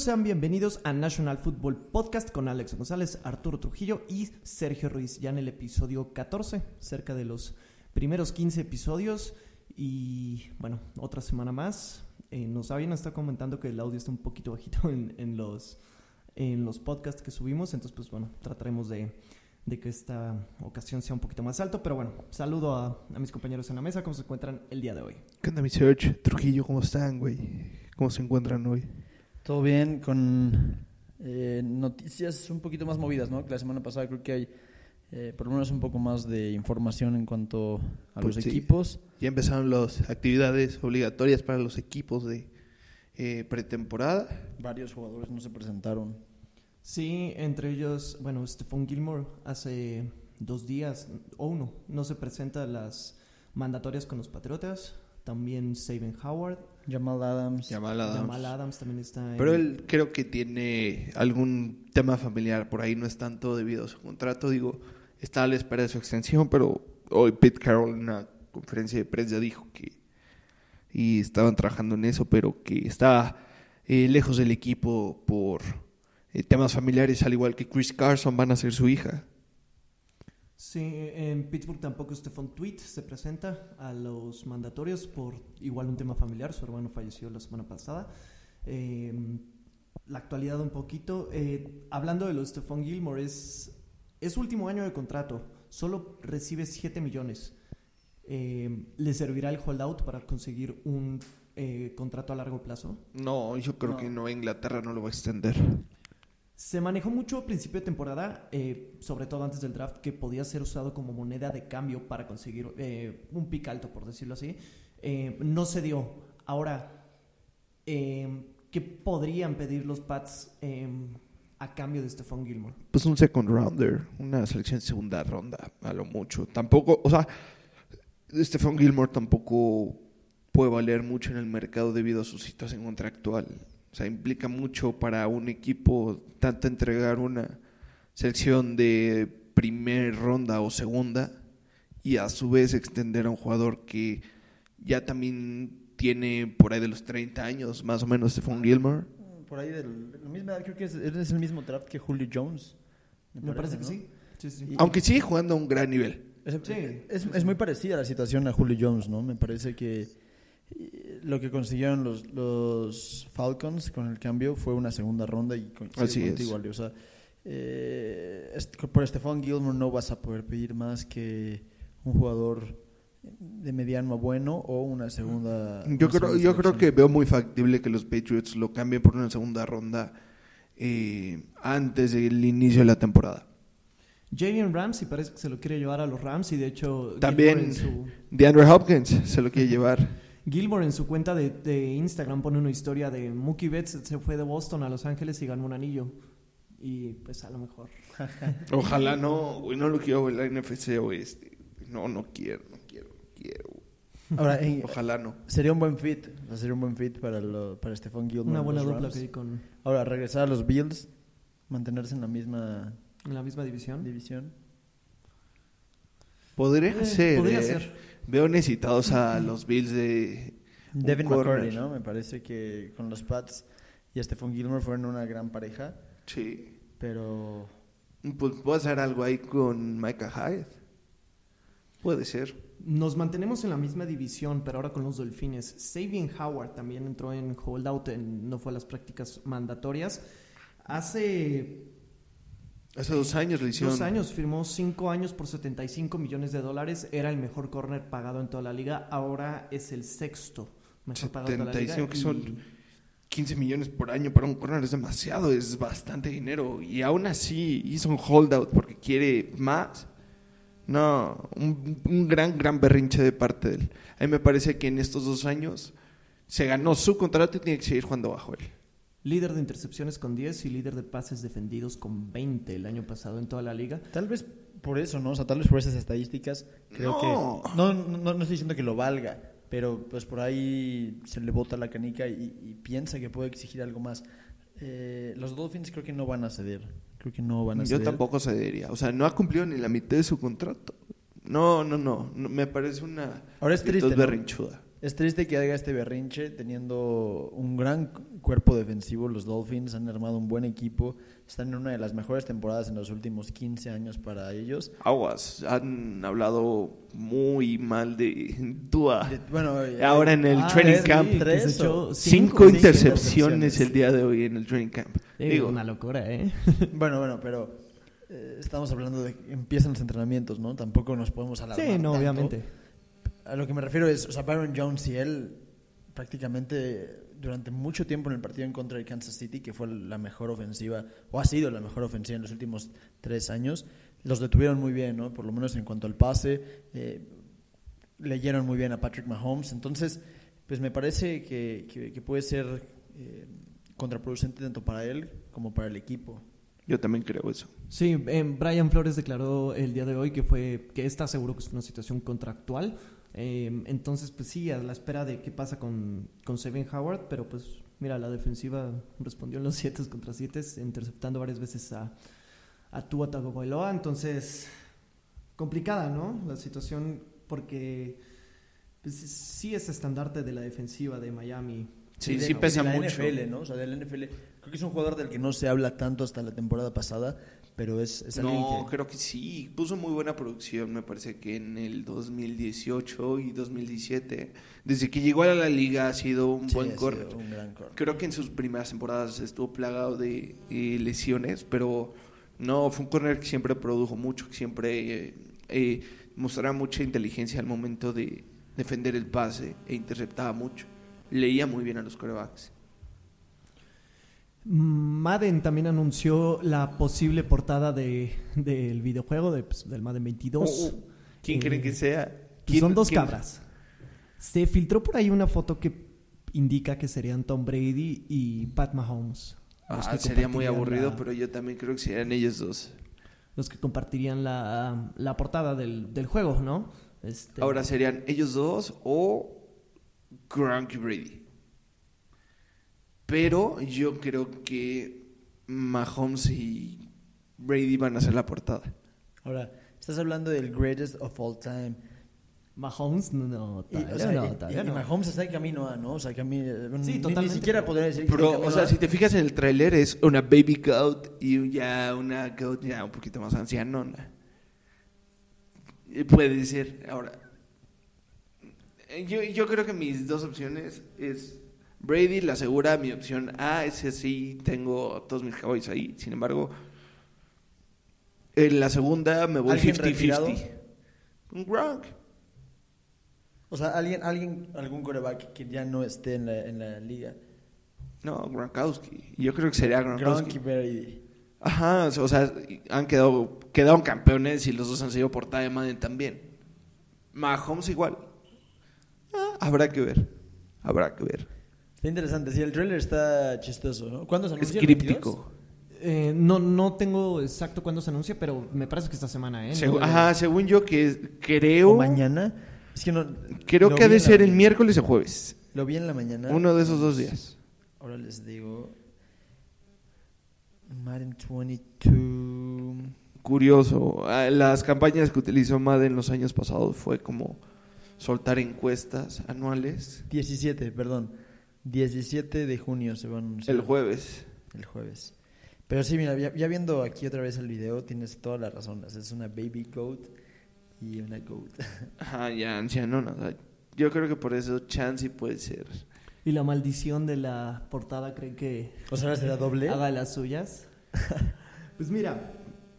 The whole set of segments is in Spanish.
Sean bienvenidos a National Football Podcast con Alex González, Arturo Trujillo y Sergio Ruiz, ya en el episodio 14, cerca de los primeros 15 episodios y bueno, otra semana más. Eh, nos habían estado comentando que el audio está un poquito bajito en, los, en los podcasts que subimos, entonces pues bueno, trataremos de, que esta ocasión sea un poquito más alto, pero bueno, saludo a, a mis compañeros en la mesa, ¿cómo se encuentran el día de hoy? ¿Qué onda mi? Trujillo? ¿Cómo están, güey? ¿Cómo se encuentran hoy? Todo bien, con eh, noticias un poquito más movidas, ¿no? Que la semana pasada creo que hay eh, por lo menos un poco más de información en cuanto a los pues equipos. Ya empezaron las actividades obligatorias para los equipos de eh, pretemporada. Varios jugadores no se presentaron. Sí, entre ellos, bueno, Stephon Gilmore hace dos días, o uno, no se presenta las mandatorias con los Patriotas. También Saban Howard. Jamal Adams. Jamal Adams. también está. Pero él creo que tiene algún tema familiar por ahí, no es tanto debido a su contrato. Digo, está a la espera de su extensión, pero hoy Pete Carroll en una conferencia de prensa dijo que. Y estaban trabajando en eso, pero que está eh, lejos del equipo por eh, temas familiares, al igual que Chris Carson van a ser su hija. Sí, en Pittsburgh tampoco Stephon Tweet se presenta a los mandatorios por igual un tema familiar. Su hermano falleció la semana pasada. Em, la actualidad un poquito. Eh, hablando de los Stephon Gilmore, es, es último año de contrato. Solo recibe 7 millones. Em, ¿Le servirá el holdout para conseguir un eh, contrato a largo plazo? No, yo creo que no. Inglaterra no lo va a extender. Se manejó mucho a principio de temporada, eh, sobre todo antes del draft, que podía ser usado como moneda de cambio para conseguir eh, un pick alto, por decirlo así. Eh, no se dio. Ahora, ¿qué podrían pedir los Pats a cambio de Stephon Gilmore? Pues un second rounder, una selección de segunda ronda, a lo mucho. Tampoco, o sea, Stephon Gilmore tampoco puede valer mucho en el mercado debido a su situación contractual. O sea, implica mucho para un equipo tanto entregar una selección de primer ronda o segunda y a su vez extender a un jugador que ya también tiene por ahí de los 30 años, más o menos, Stephon Gilmore. Por ahí de la misma edad, creo que es, el mismo draft que Julio Jones. Me, parece, que sí. Aunque sigue jugando a un gran nivel. Es, es, es, muy parecida la situación a Julio Jones, ¿no? Me parece que lo que consiguieron los, los Falcons con el cambio fue una segunda ronda y Así es. igual. O sea, eh, por Stephon Gilmore no vas a poder pedir más que un jugador de mediano a bueno o una segunda. Yo creo, yo creo que veo muy factible que los Patriots lo cambien por una segunda ronda eh, antes del inicio de la temporada. Jalen Ramsey parece que se lo quiere llevar a los Rams y de hecho también de Andrew Hopkins se lo quiere llevar. Gilmore en su cuenta de, Instagram pone una historia de Mookie Betts se fue de Boston a Los Ángeles y ganó un anillo. Y pues a lo mejor. Ojalá no, güey, no lo quiero ver la NFC oeste. No, no quiero, no quiero, no quiero. Ahora, Ojalá no. Sería un buen fit, sería un buen fit para, lo, para Stephon Gilmore. Una buena dupla que con... Ahora, regresar a los Bills, mantenerse en la misma... En la misma división. División. Podría eh, ser. Podría eh. ser veo necesitados a los Bills de. Devin McCurdy, ¿no? Me parece que con los Pats y Stephon Gilmore fueron una gran pareja. Sí. Pero. Pues puede hacer algo ahí con Micah Hyde. Puede ser. Nos mantenemos en la misma división, pero ahora con los Dolphines. Sabian Howard también entró en holdout, en, no fue a las prácticas mandatorias. Hace Hace dos años le hicieron. Dos años, firmó cinco años por 75 millones de dólares. Era el mejor corner pagado en toda la liga. Ahora es el sexto mejor pagado en toda la liga. que son 15 millones por año para un corner es demasiado, es bastante dinero. Y aún así hizo un holdout porque quiere más. No, un, un gran, gran berrinche de parte de él. A mí me parece que en estos dos años se ganó su contrato y tiene que seguir jugando bajo él. Líder de intercepciones con 10 y líder de pases defendidos con 20 el año pasado en toda la liga. Tal vez por eso, ¿no? O sea, tal vez por esas estadísticas. Creo no. que. No, no, no, estoy diciendo que lo valga, pero pues por ahí se le bota la canica y, piensa que puede exigir algo más. Eh, los Dolphins creo que no van a ceder. Creo que no van a ceder. Yo tampoco cedería. O sea, no ha cumplido ni la mitad de su contrato. No, no, no. me parece una. Ahora es triste. berrinchuda. Es triste que haga este berrinche teniendo un gran cuerpo defensivo. Los Dolphins han armado un buen equipo. Están en una de las mejores temporadas en los últimos 15 años para ellos. Aguas, han hablado muy mal de Tua. Bueno, eh, Ahora en el Ah, training camp. tres se echó o- Cinco, cinco intercepciones intercepciones. el día de hoy en el training camp. Digo, una locura, ¿eh? Bueno, bueno, pero eh, estamos hablando de que empiezan los entrenamientos, ¿no? Tampoco nos podemos alarmar. Sí, no, tanto. obviamente. A lo que me refiero es, o sea, Byron Jones y él prácticamente durante mucho tiempo en el partido en contra de Kansas City, que fue la mejor ofensiva, o ha sido la mejor ofensiva en los últimos tres años, los detuvieron muy bien, ¿no? Por lo menos en cuanto al pase, eh, leyeron muy bien a Patrick Mahomes, entonces, pues me parece que, que- que puede ser eh, contraproducente tanto para él como para el equipo. yo también creo eso. Sí, eh, Brian Flores declaró el día de hoy que fue que está seguro que es una situación contractual. Eh, entonces, pues sí, a la espera de qué pasa con, con Seven Howard, pero pues mira, la defensiva respondió en los 7 contra 7, interceptando varias veces a, a Tua Tagovailoa. Entonces, complicada, ¿no? La situación porque pues, sí es estandarte de la defensiva de Miami. Sí, de- sí pesa de la mucho. NFL, ¿no? O sea, del NFL. Creo que es un jugador del que no se habla tanto hasta la temporada pasada, pero es, es No, que... creo que sí. Puso muy buena producción, me parece que en el 2018 y 2017. Desde que llegó a la liga ha sido un Sí, buen un gran corner. Creo que en sus primeras temporadas estuvo plagado de eh, lesiones, pero no, fue un corner que siempre produjo mucho, que siempre eh, eh, mostraba mucha inteligencia al momento de defender el pase e interceptaba mucho. Leía muy bien a los corebacks. Madden también anunció la posible portada de, del videojuego de, pues, del Madden 22. Oh, oh. ¿Quién Eh, creen que sea? Pues ¿Quién- son dos quién- cabras. Se filtró por ahí una foto que indica que serían Tom Brady y Pat Mahomes. Ah, sería muy aburrido, la- pero yo también creo que serían ellos dos. Los que compartirían la, la portada del, del juego, ¿no? Este, Ahora serían ellos dos o Gronk Brady. Pero yo creo que Mahomes y Brady van a hacer la portada. Ahora, estás hablando del greatest of all time. Mahomes, no, no, Y, todavía o sea, no, y- todavía y no. Mahomes está en camino a, ¿no? O sea, camino, Sí, ni, ni totalmente. siquiera podría decir que Pero, o sea, a- si te fijas en el tráiler es una baby goat y ya una goat ya un poquito más ancianona. Eh, Puede ser. Ahora, eh, yo, yo creo que mis dos opciones es Brady, la segura, mi opción A, es así, tengo todos mis Cowboys ahí. Sin embargo, en la segunda me voy ¿Alguien retirado? 50-50. Un Gronk. O sea, alguien, alguien, algún coreback que ya no esté en la, en la liga. No, Gronkowski. Yo creo que sería Gronkowski. Gronk y Brady. Ajá, o sea, han quedado quedaron campeones y los dos han sido portada de Madden también. Mahomes igual. Ah, habrá que ver. Habrá que ver. Está interesante. Sí, el trailer está chistoso, ¿no? ¿Cuándo se Es anunció? ¿El 22? críptico. Eh, no, no tengo exacto cuándo se anuncia, pero me parece que esta semana, ¿eh? Segu- No, ajá, según yo que creo ¿O mañana? Es que no... creo que ha de ser el miércoles o jueves. Lo vi en la mañana. Uno de esos dos días. Ahora les digo... Madden 22... Curioso. Ah, Las campañas que utilizó Madden los años pasados fue como soltar encuestas anuales 17, perdón. 17 de junio se va a anunciar. el jueves. El jueves. Pero sí, mira, ya, ya viendo aquí otra vez el video, tienes toda la razón. O sea, Es una baby goat y una goat. Ajá, ya ancianona. o sea, Yo creo que por eso Chansey puede ser. Y la maldición de la portada, ¿creen que O sea, será doble. haga las suyas? pues mira,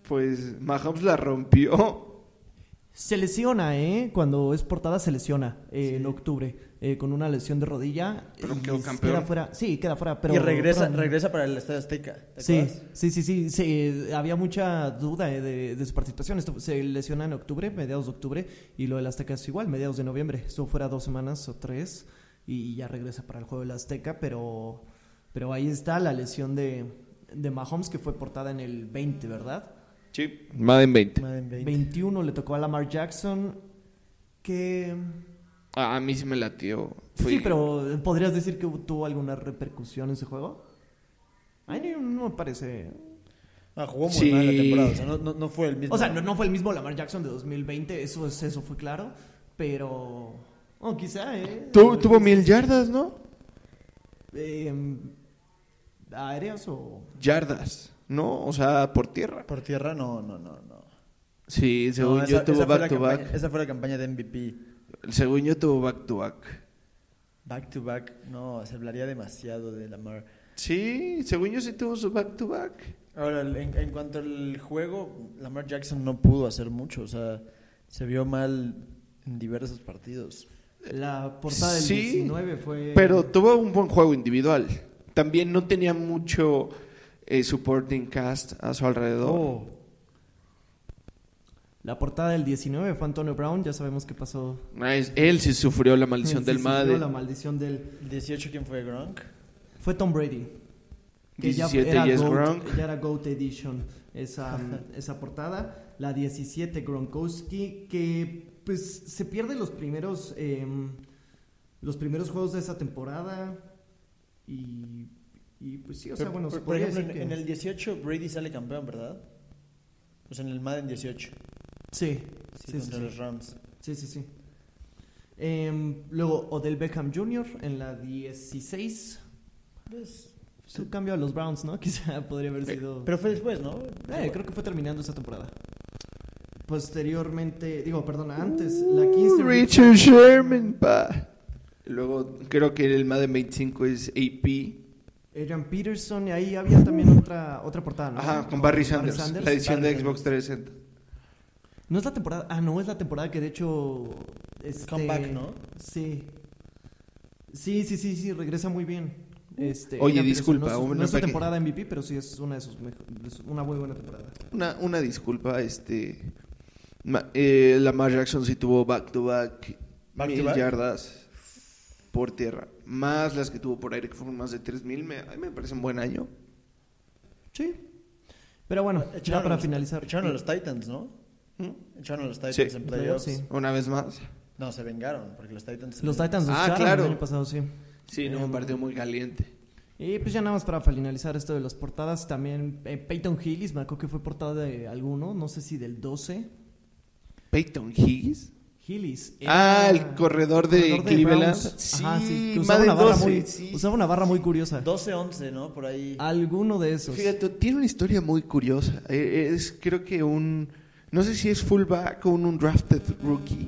Pues Mahomes la rompió. se lesiona, ¿eh? Cuando es portada se lesiona eh, en Sí. octubre eh, con una lesión de rodilla. Pero y quedó campeón. Queda fuera, sí, queda fuera. Pero, y regresa, pero- regresa para el Estadio Azteca. ¿te Sí, sí, sí, sí, sí, eh, Había mucha duda eh, de, de su participación. Esto se lesiona en octubre, mediados de octubre, y lo del Azteca es igual, mediados de noviembre. Estuvo fuera dos semanas o tres y ya regresa para el juego del Azteca, pero, pero ahí está la lesión de, de Mahomes que fue portada en el 20, ¿verdad? Sí. Madden 20. Madden 20. 21 le tocó a Lamar Jackson, que... Ah, a mí sí me latió. Fui- Sí, pero ¿podrías decir que tuvo alguna repercusión en ese juego? A mí no, me parece... Ah, jugó muy Sí. mal la temporada. O sea, no, no, no fue el mismo. O sea, no, no fue el mismo Lamar Jackson de 2020, eso, es, eso fue claro, pero, Oh, quizá, ¿eh? Tu- tuvo mil yardas, ¿no? Eh, ¿Aéreas o...? Yardas, ¿no? O sea, por tierra. Por tierra, no, no, no. no. Sí, según No, yo tuvo back to campaña- back. Esa fue la campaña de MVP. Según yo tuvo back to back. Back to back, no, se hablaría demasiado de Lamar. Sí, según yo sí tuvo su back to back. Ahora, en, en cuanto al juego, Lamar Jackson no pudo hacer mucho, o sea, se vio mal en diversos partidos. La portada del Sí, 19 fue... Pero tuvo un buen juego individual. También no tenía mucho eh, supporting cast a su alrededor. Oh, La portada del 19 fue Antonio Brown, ya sabemos qué pasó. Ah, es- Él sí sufrió la maldición Sí, del sufrió Madden. La maldición del... ¿El 18 quién fue? ¿Gronk? Fue Tom Brady. Que ya 17 era, y es GOAT, Gronk. ya era GOAT Edition esa, esa portada. La 17 Gronkowski, que pues se pierde los primeros em, los primeros juegos de esa temporada. Y, y, pues sí, o sea, Pero, bueno, por, se por ejemplo, decir en, que- en el 18 Brady sale campeón, ¿verdad? Sea, en el Madden 18. Sí, Sí, sí, sí, contra sí. los Rams. Sí, sí, sí. Em, luego Odell Beckham Jr. en la 16. Pues, Su cambio a los Browns, ¿no? Quizá podría haber sido... pero fue después, ¿no? Eh, creo que fue terminando esa temporada. Posteriormente, digo, perdona, antes, la 15. Uh, Richard Sherman, pa. Luego creo que el Madden 25 es AP. Adrian Peterson, y ahí había también otra, otra portada, ¿no? Ajá, con Barry Sanders. La edición de Barry Xbox 360. No es la temporada, ah, no, es la temporada que de hecho... Este, Comeback, ¿no? Sí. Sí, sí, sí, sí, regresa muy bien. Este, Oye, disculpa, no es, una no es temporada MVP, pero sí es una de sus mejo- de su- una muy buena temporada. Una, una disculpa, este. Ma- eh, Lamar Jackson sí tuvo back to back, Back to mil back. yardas por tierra. Más las que tuvo por aire, que fueron más de 3000. Me, a mí me parece un buen año. Sí. Pero bueno, ya Echaron para a los- finalizar. Echaron a los Titans, ¿no? ¿Mm? Echaron a los Titans Sí. en playoffs. Sí. Una vez más. No, se vengaron, porque los Titans... Los Titans los Ah, claro. el año pasado, sí. Sí, no, un partido muy caliente. Y pues ya nada más para finalizar esto de las portadas, también eh, Peyton Hillis, me acuerdo que fue portada de alguno, no sé si del 12. Peyton Higgs. Hillis. Ah, el corredor de Cleveland. Browns. Sí, Ajá, sí, que usaba Madden una, barra 12, muy, sí. usaba una barra muy curiosa. 12-11, ¿no? Por ahí. Alguno de esos. Fíjate, tiene una historia muy curiosa. Eh, Es, creo que un. No sé si es fullback o un undrafted rookie.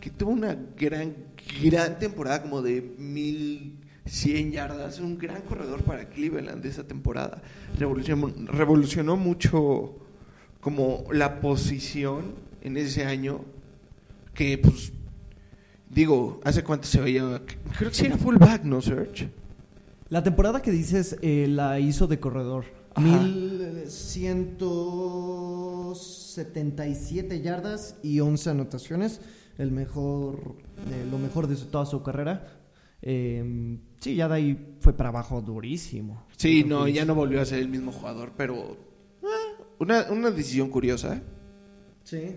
Que tuvo una gran, gran temporada, como de 1100 yardas. Un gran corredor para Cleveland de esa temporada. Revolucionó, revolucionó mucho, como la posición en ese año. Que, pues. Digo, ¿hace cuánto se veía? Creo que sí era fullback, ¿no, Serge? La temporada que dices eh, la hizo de corredor. Ajá. 1177 yardas y 11 anotaciones. El mejor, eh, lo mejor de toda su carrera. Eh, sí, ya de ahí fue para abajo durísimo. Sí, no, ya no volvió a ser el mismo jugador, pero eh, una, una decisión curiosa, ¿eh? Sí.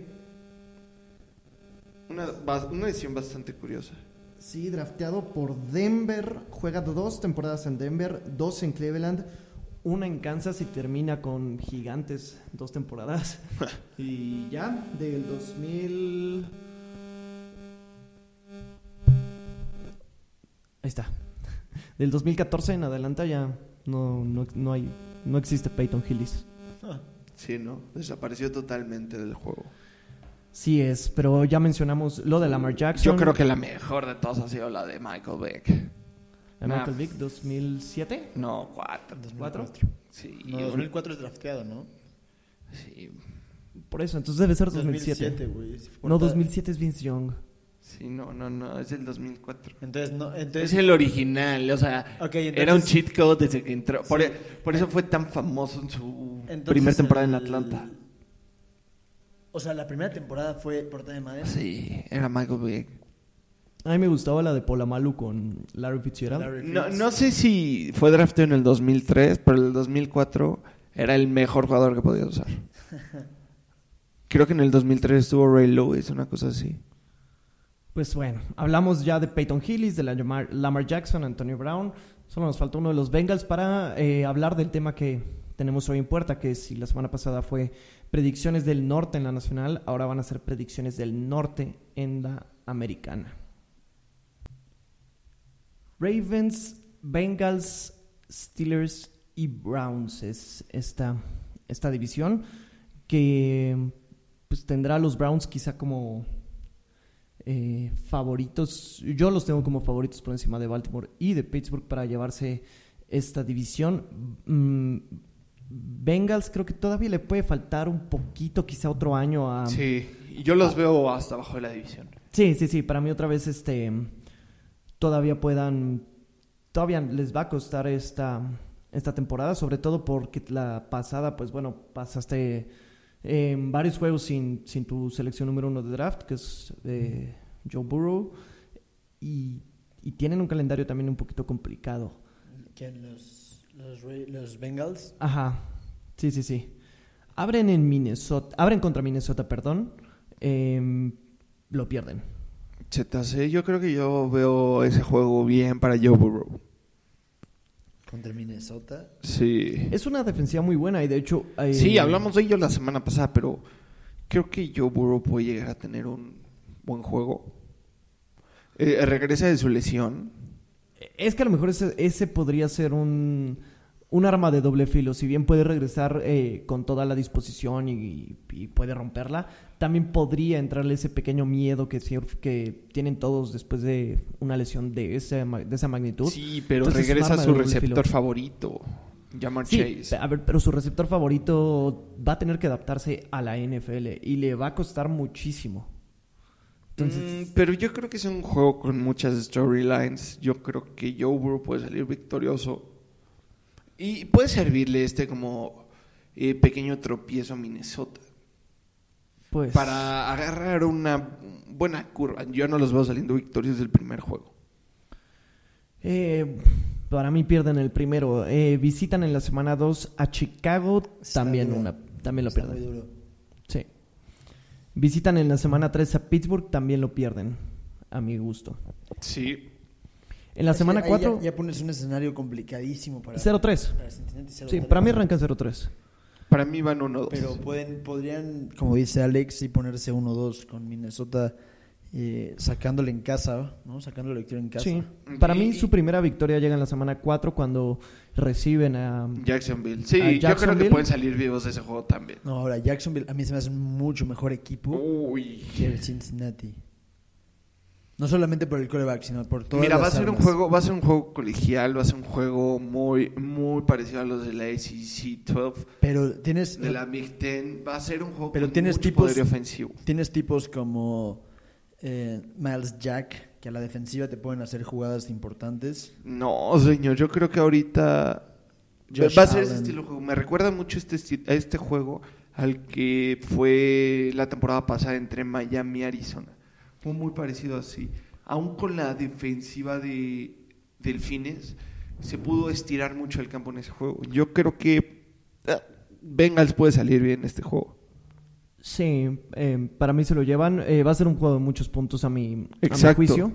Una, una decisión bastante curiosa. Sí, drafteado por Denver. Juega dos temporadas en Denver, dos en Cleveland, una en Kansas y termina con Gigantes, dos temporadas. y ya, del 2000. Ahí está. Del 2014 en adelante ya no, no, no hay, no existe Peyton Hillis. Ah, Sí, ¿no? Desapareció totalmente del juego. Sí es, pero ya mencionamos lo de Lamar Jackson. Yo creo que la mejor de todas ha sido la de Michael Beck. Michael Vick, 2007. No, cuatro. 2004. Sí, No, 2004 es drafteado, ¿no? sí, Por eso, entonces debe ser 2007. 2007, güey. Sí fue No, portada. 2007 es Vince Young. sí, no, no, no, es el 2004. Entonces, no, Es entonces... el original, o sea, Ok, era un entonces- cheat code desde que entró. Por, Sí. e- por eso fue tan famoso en su entonces primera temporada en el- Atlanta. O sea, la primera temporada fue portada de Madden. Sí, era Michael Beck. A mí me gustaba la de Polamalu con Larry Fitzgerald. Larry No, Fitz. no sé si fue draftado en el 2003, pero en el 2004 era el mejor jugador que podía usar. Creo que en el 2003 estuvo Ray Lewis, una cosa así. Pues bueno, hablamos ya de Peyton Hillis, de la Lamar, Lamar Jackson, Antonio Brown. Solo nos falta uno de los Bengals para eh, hablar del tema que tenemos hoy en puerta, que si la semana pasada fue predicciones del norte en la nacional, ahora van a ser predicciones del norte en la americana. Ravens, Bengals, Steelers y Browns es esta, esta división que pues tendrá a los Browns quizá como eh, favoritos. Yo los tengo como favoritos por encima de Baltimore y de Pittsburgh para llevarse esta división. Mm, Bengals creo que todavía le puede faltar un poquito, quizá otro año a... Sí, yo los veo hasta abajo de la división. Sí, sí, sí, para mí otra vez este todavía puedan todavía les va a costar esta esta temporada, sobre todo porque la pasada, pues bueno, pasaste en varios juegos sin, sin tu selección número uno de draft, que es eh, Joe Burrow, y, y tienen un calendario también un poquito complicado. ¿Quién? Los, los Bengals. Ajá, sí, sí, sí. Abren en Minnesota, abren contra Minnesota, perdón, em, lo pierden. ZC, yo creo que yo veo ese juego bien para Joe Burrow. Contra Minnesota. Sí. Es una defensiva muy buena y de hecho... eh, Sí, hablamos de ello la semana pasada, pero creo que Joe Burrow puede llegar a tener un buen juego. Eh, regresa de su lesión. Es que a lo mejor ese, ese podría ser un, un arma de doble filo. Si bien puede regresar eh, con toda la disposición y, y puede romperla, también podría entrarle ese pequeño miedo que, que tienen todos después de una lesión de, ese, ma- de esa magnitud. Sí, pero Entonces, regresa de su receptor favorito, Jamar Sí, Chase. a ver, pero su receptor favorito va a tener que adaptarse a la NFL y le va a costar muchísimo. Entonces, Mm, pero yo creo que es un juego con muchas storylines. Yo creo que Joe Burrow puede salir victorioso. Y puede servirle este como eh, pequeño tropiezo a Minnesota. pues... Para agarrar una buena curva. Yo no los veo saliendo victoriosos del primer juego. Eh, para mí pierden el primero. Eh, visitan en la semana 2 a Chicago, Está también duro. una, también lo Está pierden. muy duro. Sí. Visitan en la semana 3 a Pittsburgh, también lo pierden, a mi gusto. Sí. En la semana ahí 4, Ya, ya pones un escenario complicadísimo para. 0-3. para Cincinnati, Sí, 0-3. para mí arranca 0-3. Para mí van 1-2. Pero pueden, podrían, como dice Alex, sí ponerse 1-2 con Minnesota eh, sacándole en casa, ¿no? Sacándole la victoria en casa. Sí. Para Y- mí su primera victoria llega en la semana 4 cuando reciben a... Jacksonville. Sí, A yo creo Jacksonville. que pueden salir vivos de ese juego también. No, ahora Jacksonville a mí se me hace un mucho mejor equipo Uy. que el Cincinnati. No solamente por el coreback, sino por todas Mira, va a ser un juego, va a ser un juego colegial, va a ser un juego muy, muy parecido a los de la ACC 12, Pero tienes, de la Big Ten. Va a ser un juego Pero con tienes mucho tipos- poder ofensivo. tienes tipos como eh, Miles Jack, que a la defensiva te pueden hacer jugadas importantes. No, señor, yo creo que ahorita Josh va a ser ese Allen. estilo de juego. Me recuerda mucho este a este juego al que fue la temporada pasada entre Miami y Arizona. Fue muy parecido así. Aún con la defensiva de Delfines, se pudo estirar mucho el campo en ese juego. Yo creo que ah, Bengals puede salir bien en este juego. Sí, eh, para mí se lo llevan. Eh, va a ser un juego de muchos puntos a mi, a mi juicio.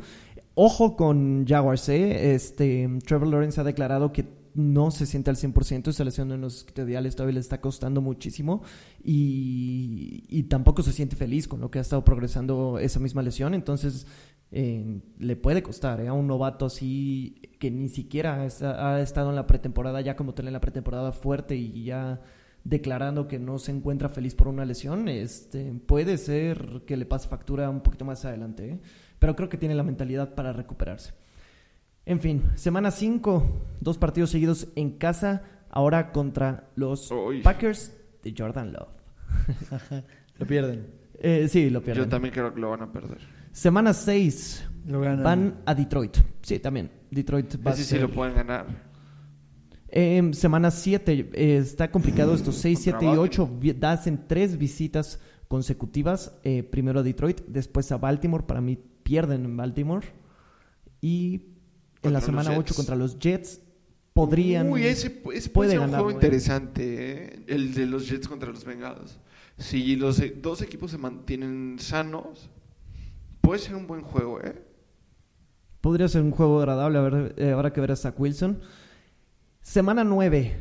Ojo con Jaguars, ¿eh? Este, Trevor Lawrence ha declarado que no se siente al 100%, esa lesión en los isquiotibiales todavía le está costando muchísimo y, y tampoco se siente feliz con lo que ha estado progresando esa misma lesión, entonces eh, le puede costar ¿eh? a un novato así que ni siquiera está- ha estado en la pretemporada, ya como tal la pretemporada fuerte y ya declarando que no se encuentra feliz por una lesión, este, puede ser que le pase factura un poquito más adelante, ¿eh? pero creo que tiene la mentalidad para recuperarse. En fin, semana 5, dos partidos seguidos en casa, ahora contra los Uy. Packers de Jordan Love. Lo pierden. Eh, sí, lo pierden. Yo también creo que lo van a perder. Semana 6, Lo ganan. van a Detroit. Sí, también. Detroit va a sí ser- lo pueden ganar. Eh, semana 7, está complicado estos 6, Contra 7 y 8. Hacen tres visitas consecutivas. eh, primero a Detroit, después a Baltimore. Para mí pierden en Baltimore. Y en la semana Jets. 8 contra los Jets podrían... Uy, ese, ese puede ser un juego interesante, ¿eh? el de los Jets contra los Bengals. Si los e- dos equipos se mantienen sanos, puede ser un buen juego, ¿eh? Podría ser un juego agradable. A ver, eh, habrá que ver a Zach Wilson. Semana 9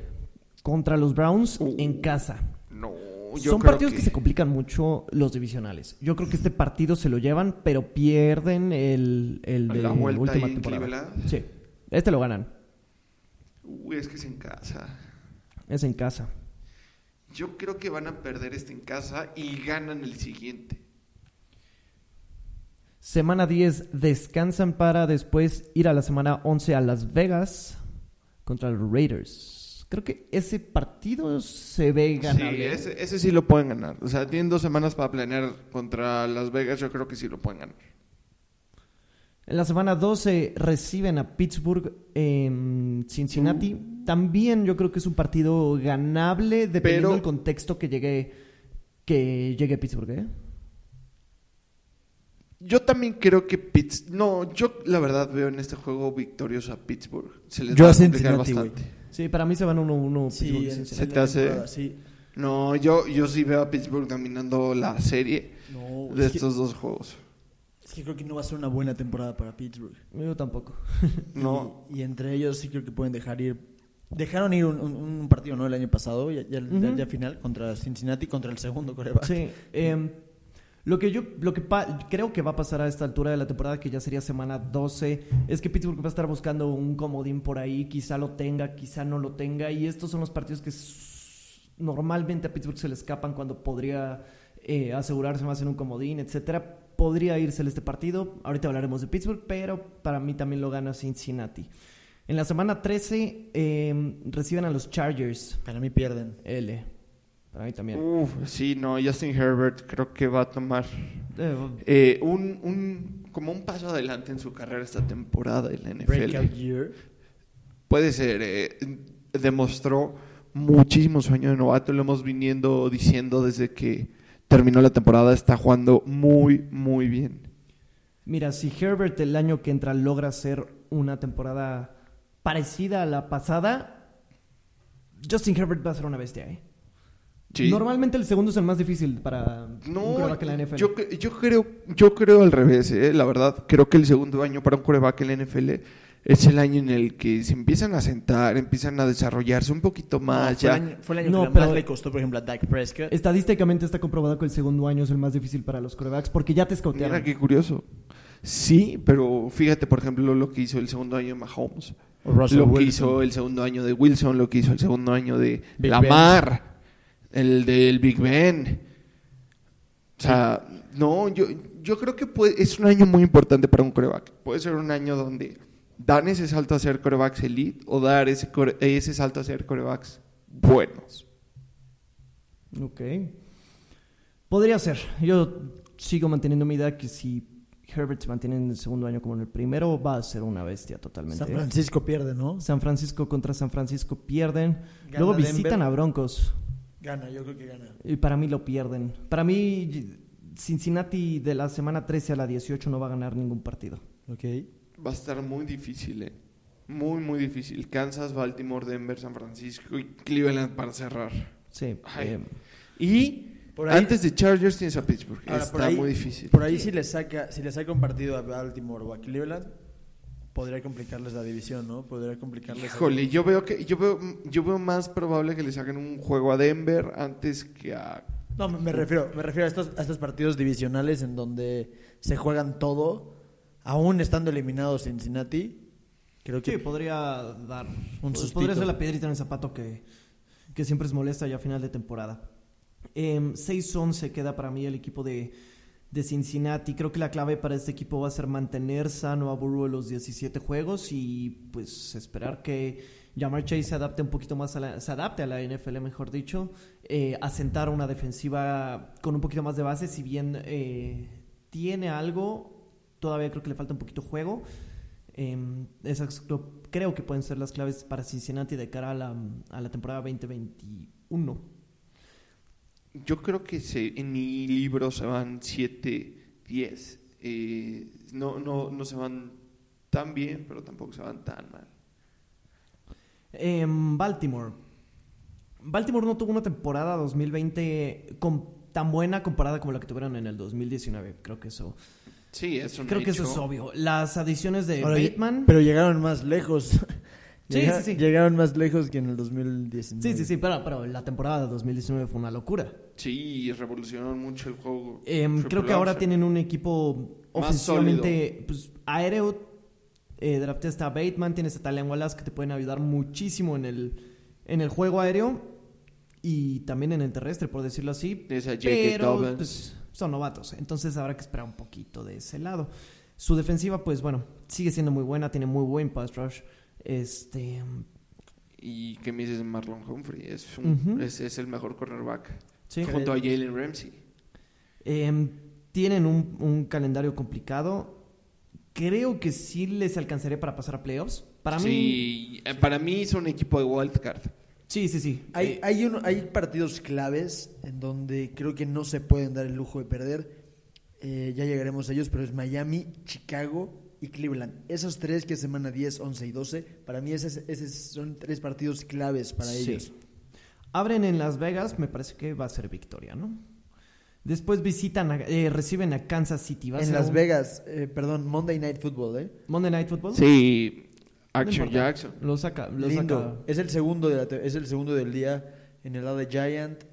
contra los Browns Uh, en casa. No, yo Son creo partidos que... se complican mucho los divisionales. Yo creo que este partido se lo llevan, pero pierden el, el de la última temporada. Sí. Este lo ganan. Uy, es que es en casa. Es en casa. Yo creo que van a perder este en casa y ganan el siguiente. Semana 10 descansan para después ir a la semana 11 a Las Vegas contra los Raiders. Creo que ese partido se ve ganable. Sí, ese, ese sí lo pueden ganar. O sea, tienen dos semanas para planear contra Las Vegas. Yo creo que sí lo pueden ganar. En la semana 12 reciben a Pittsburgh en Cincinnati. También yo creo que es un partido ganable dependiendo Pero- del contexto que llegue que llegue Pittsburgh, ¿eh? Yo también creo que Pitts... No, yo la verdad veo en este juego victorioso a Pittsburgh. Se les Yo va a Cincinnati, bastante. Sí, para mí se van 1-1 Sí, Pittsburgh, en- Cincinnati. ¿Se te hace? sí. No, yo, yo sí veo a Pittsburgh dominando la serie No, de es que, estos dos juegos. es que creo que no va a ser una buena temporada para Pittsburgh. Yo tampoco. No. Y, y entre ellos sí creo que pueden dejar ir. Dejaron ir un, un- un partido, ¿no? El año pasado, ya, ya, ya final, contra Cincinnati, contra el segundo coreback. Sí. em, lo que yo lo que pa- creo que va a pasar a esta altura de la temporada, que ya sería semana 12, es que Pittsburgh va a estar buscando un comodín por ahí. Quizá lo tenga, quizá no lo tenga. Y estos son los partidos que normalmente a Pittsburgh se le escapan cuando podría eh, asegurarse más en un comodín, etcétera. Podría irse este partido. Ahorita hablaremos de Pittsburgh, pero para mí también lo gana Cincinnati. En la semana 13 em, reciben a los Chargers. Para mí pierden. L. Para mí también. Uf, sí, no, Justin Herbert creo que va a tomar Eh, eh, un, un, como un paso adelante en su carrera esta temporada en la NFL. Breakout year. Puede ser, eh, demostró muchísimo sueño de novato, lo hemos viniendo diciendo desde que terminó la temporada, está jugando muy, muy bien. Mira, si Herbert el año que entra logra hacer una temporada parecida a la pasada, Justin Herbert va a ser una bestia, ¿eh? Sí. Normalmente el segundo es el más difícil para un No, quarterback en la NFL. yo, cre- yo creo, yo creo al revés, eh, la verdad, creo que el segundo año para un coreback en la NFL es el año en el que se empiezan a sentar, empiezan a desarrollarse un poquito más. No, fue, ya. el año, fue el año No, que pero- más le costó, por ejemplo, a Dak Prescott. Estadísticamente está comprobado que el segundo año es el más difícil para los quarterbacks porque ya te escautearon. Mira qué curioso. Sí, pero fíjate, por ejemplo, lo que hizo el segundo año de Mahomes. Russell lo que Wilson. hizo el segundo año de Wilson, lo que hizo el segundo año de Big Lamar, el del Big Ben. O sea, no, yo, yo creo que puede- es un año muy importante para un coreback. Puede ser un año donde dan ese salto a ser corebacks elite o dar ese, core- ese salto a ser corebacks buenos. Ok. Podría ser. Yo sigo manteniendo mi idea que si Herbert se mantiene en el segundo año como en el primero, va a ser una bestia totalmente. San. Francisco pierde, ¿no? San Francisco contra San Francisco pierden. Gana Luego Denver. visitan a Broncos. Gana, yo creo que gana. Y para mí lo pierden. Para mí, Cincinnati de la semana 13 a la 18 no va a ganar ningún partido. Ok. Va a estar muy difícil, ¿eh? Muy, muy difícil. Kansas, Baltimore, Denver, San Francisco y Cleveland para cerrar. Sí. Ay. eh, Y Por ahí- antes de Chargers tienes a Pittsburgh. Ahora, Está ahí, muy difícil. Por ahí si le saca, si le saca un partido a Baltimore o a Cleveland, podría complicarles la división, ¿no? Podría complicarles. Híjole, yo veo que yo veo yo veo más probable que le saquen un juego a Denver antes que a No, me me refiero, me refiero a estos, a estos partidos divisionales en donde se juegan todo, aún estando eliminados Cincinnati. Creo que sí, podría dar. Un sustito. podría ser la piedrita en el zapato que, que siempre es molesta ya a final de temporada. Em, 6-11 queda para mí el equipo de, de Cincinnati. Creo que la clave para este equipo va a ser mantener sano a Burrow los 17 juegos y pues esperar que Jamar Chase se adapte un poquito más a la, se adapte a la NFL, mejor dicho, eh, asentar una defensiva con un poquito más de base, si bien eh, tiene algo, todavía creo que le falta un poquito juego. Em, esas creo, creo que pueden ser las claves para Cincinnati de cara a la, a la temporada 2021. Yo creo que se, en mi libro se van 7 10. Eh, no no no se van tan bien, pero tampoco se van tan mal. Em, Baltimore. Baltimore no tuvo una temporada 2020 con- tan buena comparada como la que tuvieron en el 2019. Creo que eso, Sí, es un creo que eso es obvio. Las adiciones de Ahora, Bateman. Pero llegaron más lejos. Sí, Llega- sí, sí. Llegaron más lejos que en el 2019. Sí, sí, sí, pero, pero la temporada de 2019 fue una locura. Sí, revolucionaron mucho el juego. Em, creo que ahora tienen un equipo ofensivamente pues, aéreo. Eh, drafté está Bateman, tienes a Talian Wallace que te pueden ayudar muchísimo en el, en el juego aéreo y también en el terrestre, por decirlo así. A. Pero pues, son novatos, entonces habrá que esperar un poquito de ese lado. Su defensiva, pues bueno, sigue siendo muy buena, tiene muy buen pass rush. Este, ¿Y qué me dices de Marlon Humphrey? Es, un- es, es el mejor cornerback. sí. Junto a Jalen Ramsey. Em, tienen un, un calendario complicado. Creo que sí les alcanzaría para pasar a playoffs. Para mí, Sí, eh, para mí es un equipo de wildcard. sí, sí, sí. Hay, Eh, hay, hay partidos claves en donde creo que no se pueden dar el lujo de perder. Eh, ya llegaremos a ellos, pero es Miami, Chicago y Cleveland. Esos tres que es semana 10, 11 y 12, para mí esos, esos son tres partidos claves para Sí. ellos. Abren en Las Vegas, me parece que va a ser victoria, ¿no? Después visitan, a- eh, reciben a Kansas City. Va a En ser Las un- Vegas, eh, perdón, Monday Night Football, ¿eh? Monday Night Football. Sí, Action. Jackson. Lo saca, lo Lindo. saca. Es el segundo de la te- es el segundo del día en el lado de Giant.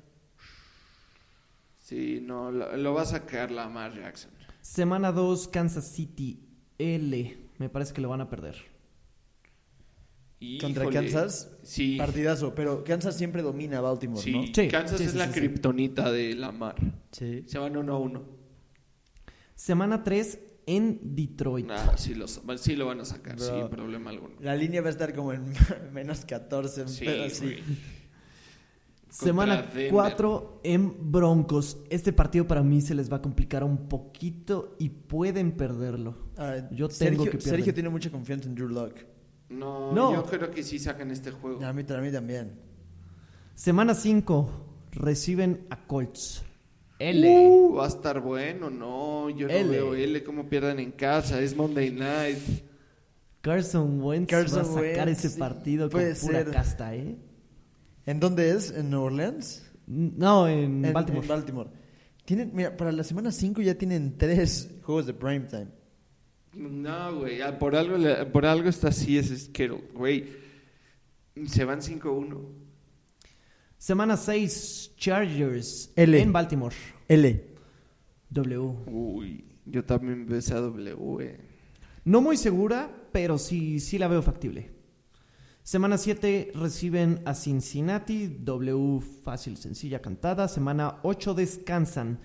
Sí, no, lo, lo va a sacar Lamar Jackson. Semana 2, Kansas City L. Me parece que lo van a perder. Contra Híjole. Kansas, Sí, Partidazo, pero Kansas siempre domina a Baltimore, sí. ¿no? Sí, Kansas sí, es sí, la sí, sí. kriptonita de Lamar. Sí. Se van uno a uno. Semana 3 en Detroit. Nah, sí, los- sí lo van a sacar, Bro. sin problema alguno. La línea va a estar como en menos 14, Sí, pero sí. Semana Contra Denver. 4 en Broncos. Este partido para mí se les va a complicar un poquito y pueden perderlo. Ah, Yo tengo Sergio, que pierden. Sergio tiene mucha confianza en Drew Lock. No, No. yo creo que sí sacan este juego. A mí, a mí también. Semana 5 reciben a Colts. L. Uh, va a estar bueno, no, yo no L. veo L cómo pierdan en casa, es Monday Night. Carson Wentz Carson va a sacar Wentz, ese partido con pura ser. casta, ¿eh? ¿En dónde es? ¿En New Orleans? No, en, En Baltimore. en Baltimore. Tienen, mira, para la semana 5 ya tienen tres juegos de primetime. No, güey, ah, por algo, por algo está así ese Kittle, güey. Se van 5-1. Semana 6, Chargers L. en Baltimore. L. W. Uy, yo también veo esa W. No muy segura, pero sí, sí la veo factible. Semana 7 reciben a Cincinnati, W fácil, sencilla, cantada. Semana 8 descansan.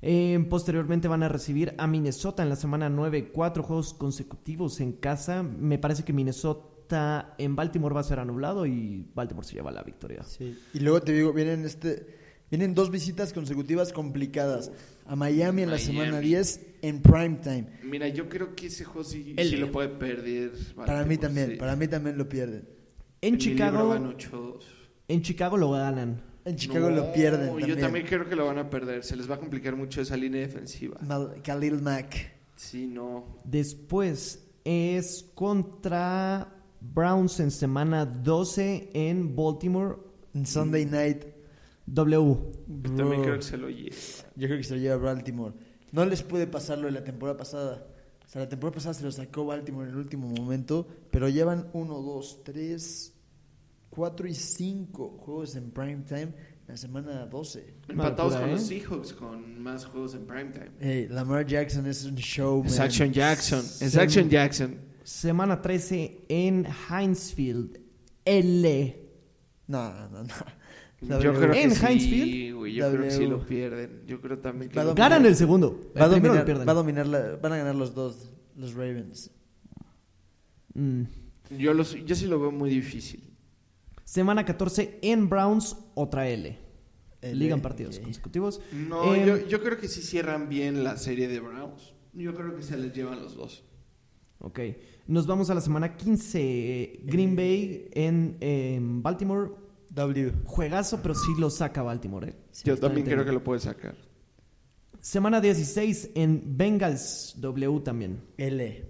Eh, posteriormente van a recibir a Minnesota en la semana 9, cuatro juegos consecutivos en casa. Me parece que Minnesota en Baltimore va a ser anulado y Baltimore se lleva la victoria. Sí. Y luego te digo, vienen este vienen dos visitas consecutivas complicadas. A Miami en la Miami. semana 10 en primetime. Mira, yo creo que ese juego sí, lo puede perder. Para mí también, sí. para mí también lo pierden. En Chicago, van 8-2. en Chicago lo ganan. En Chicago No, lo pierden Yo también. también creo que lo van a perder. Se les va a complicar mucho esa línea defensiva. Mal- Khalil Mack. Sí, no. Después es contra Browns en semana 12 en Baltimore. En Sunday night. W. Yo también creo que se lo lleva. Yo creo que se lo lleva Baltimore. No les puede pasar lo de la temporada pasada. O sea, la temporada pasada se lo sacó Baltimore en el último momento, pero llevan 1, 2, 3, 4 y 5 juegos en primetime la semana 12. Empatados con ¿eh? los Seahawks con más juegos en primetime. Hey, Lamar Jackson es un show, Es man. Action Jackson. Es Se- Action Jackson. Semana 13 en Hinesfield. L. No, no, no. Yo W. creo que ¿En sí, Hinesfield? güey. Yo creo que sí W. lo pierden. Yo creo también que dominar. Ganan el segundo. Va a, dominar, lo pierden. va a dominar la- van a ganar los dos, los Ravens. Mm. Yo, los, yo sí lo veo muy difícil. Semana 14 en Browns, otra L. L, Ligan partidos consecutivos. No, Em, yo, yo creo que sí cierran bien la serie de Browns. Yo creo que se les llevan los dos. Ok. Nos vamos a la semana 15. Green Bay en, en Baltimore. W. Juegazo, pero sí lo saca Baltimore. ¿eh? Yo también creo que lo puede sacar. Semana 16 en Bengals W también. L.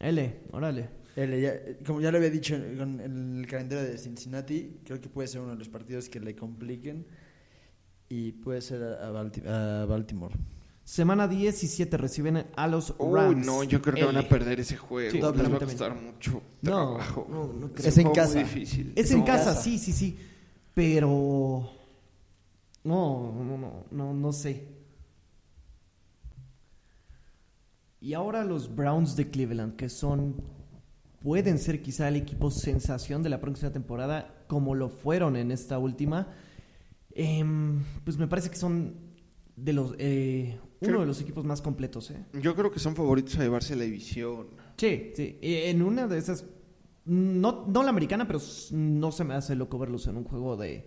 L, órale. L, ya- como ya lo había dicho en, en el calendario de Cincinnati, creo que puede ser uno de los partidos que le compliquen y puede ser a, a Balti- a Baltimore. Semana 17 reciben a los Uy, Rams. no, yo creo que van a perder ese juego. Sí, Les va a costar mucho No, trabajo. no, no creo. un Es en casa. muy difícil. Es Es en en casa, casa. sí, sí, sí. Pero. No, no, no, no, no sé. Y ahora los Browns de Cleveland, que son pueden ser quizá el equipo sensación de la próxima temporada, como lo fueron en esta última, em, pues me parece que son de los eh, uno Creo- de los equipos más completos. ¿eh? Yo creo que son favoritos a llevarse la división. Sí, sí. En una de esas, no, no la americana, pero no se me hace loco verlos en un juego de,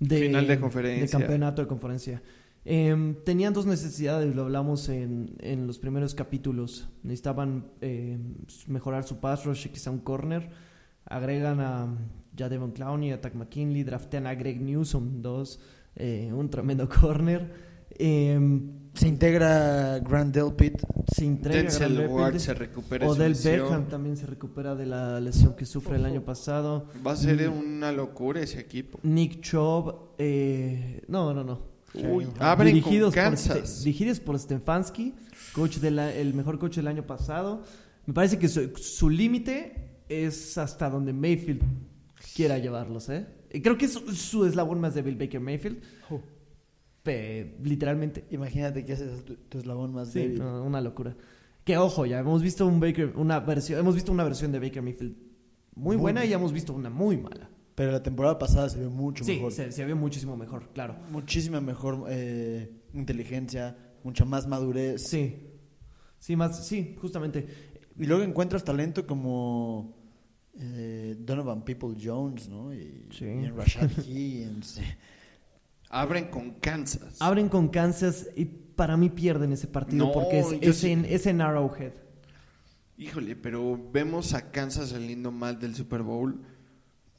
Final de conferencia. de campeonato de conferencia. Em, tenían dos necesidades, lo hablamos en, en los primeros capítulos. Necesitaban em, mejorar su pass rush quizá un corner. Agregan a Jadevon Clowney, a Tack McKinley, draftean a Greg Newsom, dos, eh, un tremendo corner. Em, Se integra Grant Delpit. se entrega Denzel Grant Ward Delpit. se recupera de su Odell lesión. Beckham también se recupera de la lesión que sufre el año pasado. Va a ser una locura ese equipo. Nick Chubb, eh, no, no, no. Uy, abren dirigidos, con por, Kansas. Ste- dirigidos por Stefanski, coach de la- el mejor coach del año pasado. Me parece que su, su límite es hasta donde Mayfield quiera llevarlos, ¿eh? Y Creo que es su, eslabón más débil Baker Mayfield. Pe- literalmente. Imagínate que ese es tu, tu eslabón más Sí, débil. no, una locura. Que ojo, ya hemos visto un Baker, una versión, hemos visto una versión de Baker Mayfield muy, Muy buena y buena. hemos visto una muy mala. Pero la temporada pasada se vio mucho Sí, mejor. se, se ve muchísimo mejor, claro. Muchísima mejor eh, inteligencia, mucha más madurez. Sí, sí, más, sí, justamente. Y luego encuentras talento como eh, Donovan People Jones, ¿no? Y, Sí. y Rashad Higgins. Abren con Kansas. Abren con Kansas y para mí pierden ese partido No, porque es, es sí- en, es en Arrowhead. Híjole, pero vemos a Kansas saliendo mal del Super Bowl.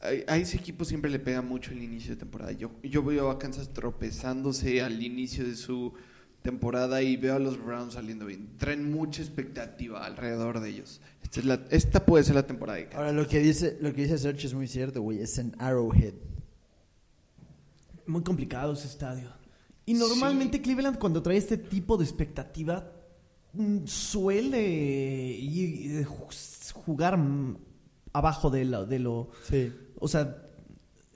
A, ese equipo siempre le pega mucho el inicio de temporada. Yo, yo veo a Kansas tropezándose al inicio de su temporada y veo a los Browns saliendo bien. Traen mucha expectativa alrededor de ellos. Esta, es la- esta puede ser la temporada de Kansas. Ahora, lo que dice, lo que dice Sergio es muy cierto, güey. Es en Arrowhead. Muy complicado ese estadio. Y normalmente Sí. Cleveland cuando trae este tipo de expectativa mm, suele ir- eh, ju- jugar abajo de lo, de lo... Sí. O sea,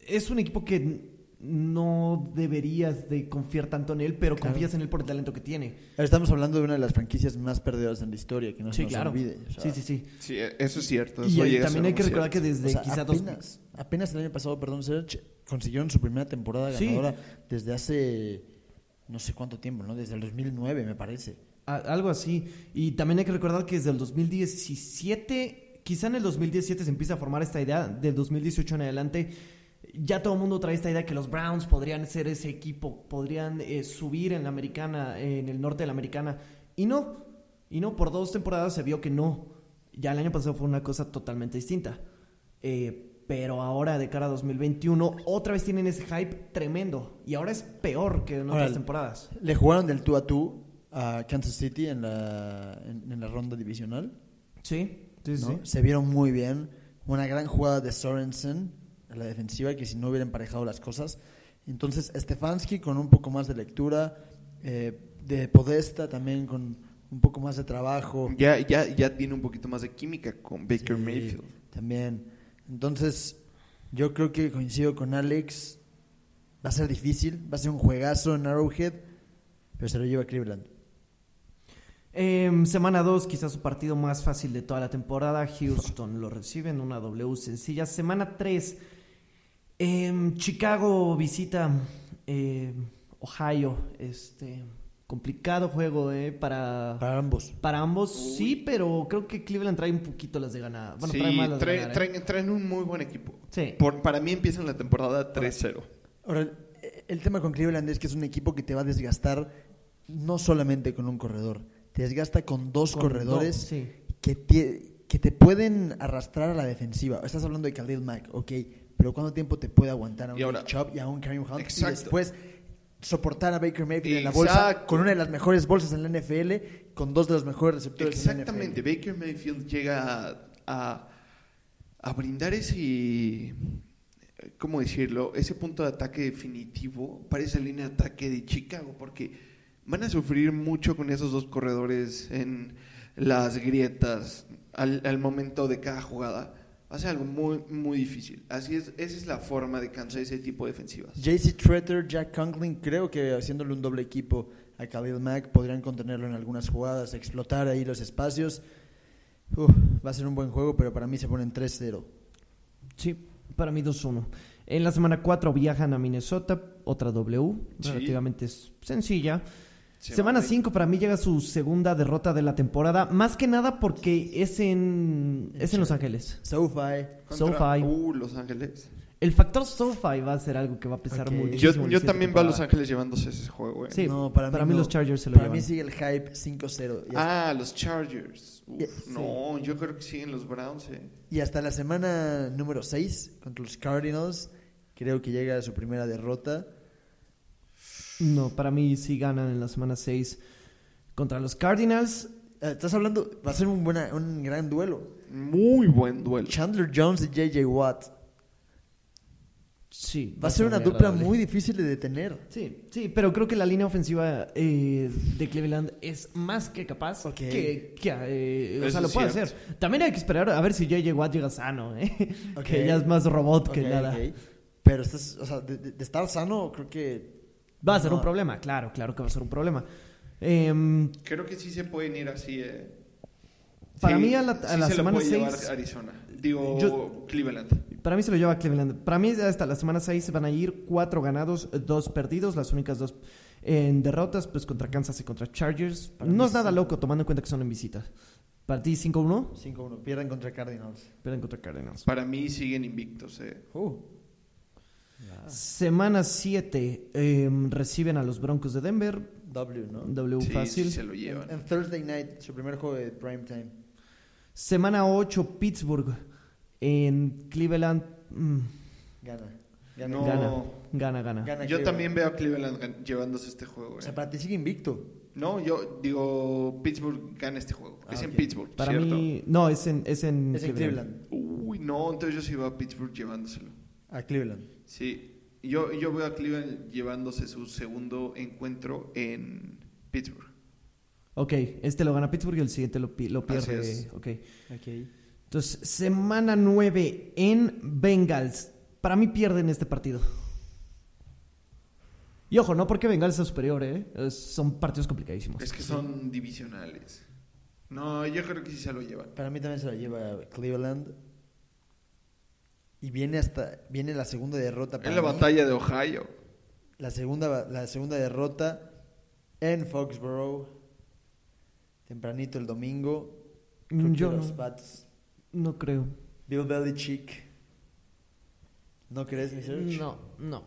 es un equipo que no deberías de confiar tanto en él, pero Claro. confías en él por el talento que tiene. Estamos hablando de una de las franquicias más perdidas en la historia, que no se sí, nos claro. olvide. o sea, sí, sí, sí. Sí, eso es cierto. Y eso también hay que recordar que desde o sea, quizá dos- apenas, apenas el año pasado, perdón, Sergio, consiguieron su primera temporada Sí. ganadora desde hace no sé cuánto tiempo, ¿no? Desde el 2009, me parece. A- algo así. Y también hay que recordar que desde el 2017, quizá en el 2017 se empieza a formar esta idea, del 2018 en adelante, ya todo el mundo trae esta idea que los Browns podrían ser ese equipo, podrían eh, subir en la americana, en el norte de la americana. Y no, y no, por dos temporadas se vio que no. Ya el año pasado fue una cosa totalmente distinta. Eh, pero ahora, de cara a 2021, otra vez tienen ese hype tremendo. Y ahora es peor que en otras Ahora, temporadas. Le jugaron del tú a tú a Kansas City en la, en, en la ronda divisional. Sí, sí, sí. ¿no? Se vieron muy bien. Una gran jugada de Sorensen a la defensiva que si no hubiera emparejado las cosas. Entonces, Stefanski con un poco más de lectura, eh, de Podesta también con un poco más de trabajo. Ya, ya, ya tiene un poquito más de química con Baker Sí, Mayfield. También. Entonces, yo creo que coincido con Alex. Va a ser difícil, va a ser un juegazo en Arrowhead, pero se lo lleva Cleveland. Em, semana 2, quizás su partido más fácil de toda la temporada. Houston lo recibe en una W sencilla. Semana 3, Chicago visita em, Ohio. Este complicado juego eh, para, Para ambos. para ambos, sí, pero creo que Cleveland trae un poquito las de ganar. Bueno, sí, trae más las de trae- ganar, ¿eh? traen, traen un muy buen equipo. Sí. Por- para mí empiezan la temporada 3-0. Ahora, el tema con Cleveland es que es un equipo que te va a desgastar no solamente con un corredor, te desgasta con dos Con corredores dos, sí. que, te, que te pueden arrastrar a la defensiva. Estás hablando de Khalil Mack, ok, pero ¿cuánto tiempo te puede aguantar a un Nick Chubb y a un Kareem Hunt? Exacto. Y después soportar a Baker Mayfield en la bolsa con una de las mejores bolsas en la NFL, con dos de los mejores receptores Exactamente, en la NFL. Baker Mayfield llega a, a- a brindar ese, ¿cómo decirlo? Ese punto de ataque definitivo para esa línea de ataque de Chicago, porque van a sufrir mucho con esos dos corredores en las grietas al, al momento de cada jugada. Va a ser algo muy, muy difícil. Así es, esa es la forma de cansar ese tipo de defensivas. JC Tretter, Jack Conklin, creo que haciéndole un doble equipo a Khalil Mack podrían contenerlo en algunas jugadas, explotar ahí los espacios. Uf, Va a ser un buen juego, pero para mí se ponen 3-0. Sí, para mí 2-1. En la semana 4 viajan a Minnesota, otra W, Sí. relativamente sencilla. Se semana va a- 5 para mí llega su segunda derrota de la temporada, más que nada porque es en, es en Los Ángeles. SoFi. contra- SoFi. Uh, Los Ángeles. El factor SoFi va a ser algo que va a pesar Ok. muchísimo. Yo, yo también veo a Los. Ángeles llevándose ese juego, eh. Sí, No, para para, mí mí no. los Chargers se lo Para llevan. mí sigue el hype 5-0. Y hasta- Ah, los Chargers. Uf, Ya, no, yo creo que siguen los Browns, eh. Y hasta la semana número 6 contra los Cardinals, creo que llega a su primera derrota. No, para mí sí ganan en la semana 6 contra los Cardinals. Eh, Estás hablando, va a ser un, buena, un gran duelo. Muy buen duelo. Chandler Jones y JJ Watt. Sí. Va a ser una dupla agradable. muy difícil de detener. Sí, sí, pero creo que la línea ofensiva eh, de Cleveland es más que capaz que, que, eh, o sea, lo puede cierto. hacer. También hay que esperar a ver si JJ Watt llega sano, ¿eh? Ok. que ya es más robot que nada. Pero estás, o sea, de estar sano, creo que. Va a ser un problema, claro, claro que va a ser un problema. Em, Creo que sí se pueden ir así, eh. Para Sí, mí a la- a sí la se lo semana puede llevar seis- Arizona. Digo, Yo- Cleveland. para mí se lo lleva Cleveland. Para mí hasta la semana 6 se van a ir cuatro ganados, dos perdidos, las únicas dos en derrotas, pues contra Kansas y contra Chargers. Para no es nada sí. loco tomando en cuenta que son en visita. Para ti 5-1, 5-1. Pierden contra Cardinals. pierden contra Cardinals. Para mí siguen invictos, eh. Uh. Semana 7 em, reciben a los Broncos de Denver. W, ¿no? W Sí, fácil. sí se lo llevan. En, en Thursday night, su primer juego de prime time. Semana 8 Pittsburgh en Cleveland. mm, Gana. Gana. No. Gana, gana, gana. Gana Yo también veo a Cleveland llevándose este juego, O eh. sea, para ti sigue invicto. No, yo digo, Pittsburgh gana este juego. Ah, es en. Pittsburgh, Para ¿cierto? mí, no, es en, es en Es en Cleveland. Uy, no, entonces yo sí veo a Pittsburgh llevándoselo. A Cleveland. Sí, yo, yo veo a Cleveland llevándose su segundo encuentro en Pittsburgh. Ok, este lo gana Pittsburgh y el siguiente lo, lo Así pierde. es. Ok. Ok. Entonces, semana 9 en Bengals. Para mí pierden este partido. Y ojo, no porque Bengals sea superior, ¿eh? Es- son partidos complicadísimos. Es que son divisionales. No, yo creo que sí se lo llevan. Para mí también se la lleva Cleveland. Y viene hasta viene la segunda derrota para Es la mí. batalla de Ohio. La segunda la segunda derrota en Foxborough. Tempranito el domingo. Creo que Yo los no, Pats. no creo. Bill Belichick. ¿No crees, mi Serge? No, no.